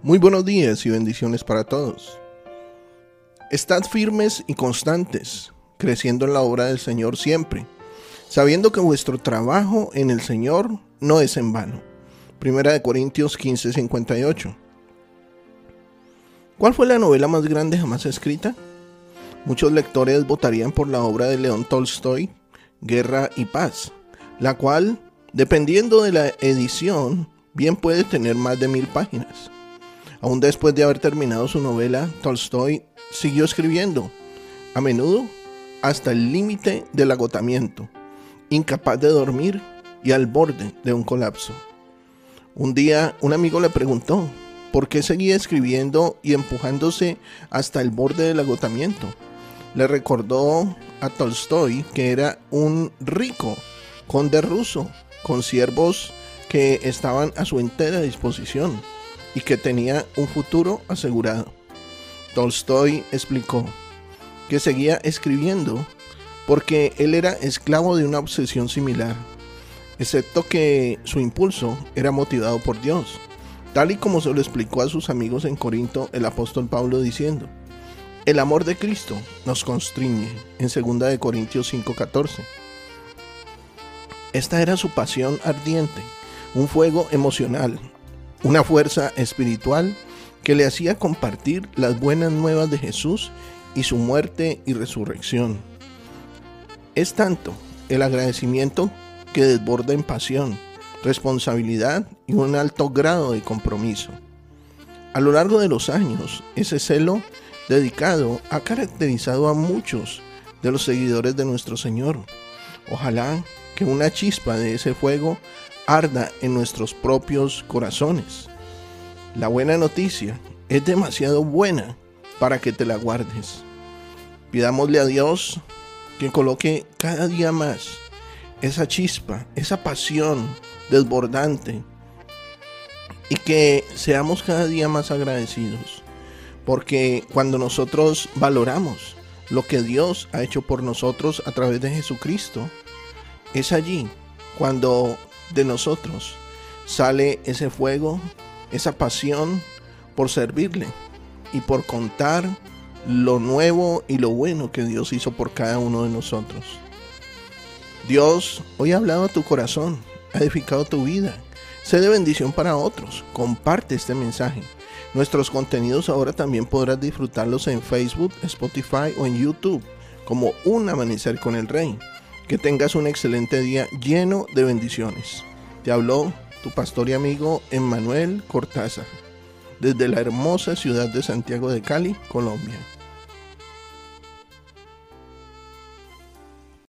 Muy buenos días y bendiciones para todos. Estad firmes y constantes, creciendo en la obra del Señor siempre, sabiendo que vuestro trabajo en el Señor no es en vano. Primera de Corintios 15, 58. ¿Cuál fue la novela más grande jamás escrita? Muchos lectores votarían por la obra de León Tolstoy, Guerra y Paz, la cual, dependiendo de la edición, bien puede tener más de mil páginas. Aún después de haber terminado su novela, Tolstoy siguió escribiendo, a menudo hasta el límite del agotamiento, incapaz de dormir y al borde de un colapso. Un día un amigo le preguntó por qué seguía escribiendo y empujándose hasta el borde del agotamiento. Le recordó a Tolstoy que era un rico conde ruso con siervos que estaban a su entera disposición y que tenía un futuro asegurado. Tolstoy explicó que seguía escribiendo porque él era esclavo de una obsesión similar, excepto que su impulso era motivado por Dios, tal y como se lo explicó a sus amigos en Corinto el apóstol Pablo diciendo, el amor de Cristo nos constriñe en 2 de Corintios 5:14. Esta era su pasión ardiente, un fuego emocional, una fuerza espiritual que le hacía compartir las buenas nuevas de Jesús y su muerte y resurrección. Es tanto el agradecimiento que desborda en pasión, responsabilidad y un alto grado de compromiso. A lo largo de los años, ese celo dedicado ha caracterizado a muchos de los seguidores de nuestro Señor. Ojalá que una chispa de ese fuego arda en nuestros propios corazones. La buena noticia es demasiado buena para que te la guardes. Pidámosle a Dios que coloque cada día más esa chispa, esa pasión desbordante y que seamos cada día más agradecidos. Porque cuando nosotros valoramos lo que Dios ha hecho por nosotros a través de Jesucristo, es allí cuando de nosotros sale ese fuego, esa pasión por servirle y por contar lo nuevo y lo bueno que Dios hizo por cada uno de nosotros. Dios hoy ha hablado a tu corazón, ha edificado tu vida. Sé de bendición para otros. Comparte este mensaje. Nuestros contenidos ahora también podrás disfrutarlos en Facebook, Spotify o en YouTube como Un Amanecer con el Rey. Que tengas un excelente día lleno de bendiciones. Te habló tu pastor y amigo Emmanuel Cortázar desde la hermosa ciudad de Santiago de Cali, Colombia.